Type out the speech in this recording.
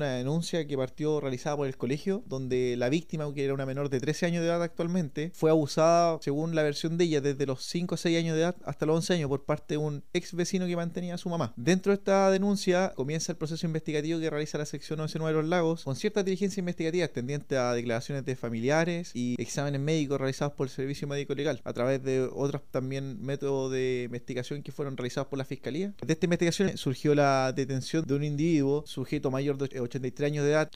Una denuncia que partió realizada por el colegio, donde la víctima, que era una menor de 13 años de edad actualmente, fue abusada, según la versión de ella, desde los 5 o 6 años de edad hasta los 11 años por parte de un ex vecino que mantenía a su mamá. Dentro de esta denuncia comienza el proceso investigativo que realiza la sección 99 de los lagos, con cierta diligencia investigativa tendiente a declaraciones de familiares y exámenes médicos realizados por el Servicio Médico Legal, a través de otros también métodos de investigación que fueron realizados por la Fiscalía. De esta investigación surgió la detención de un individuo, sujeto mayor de 83 años de edad,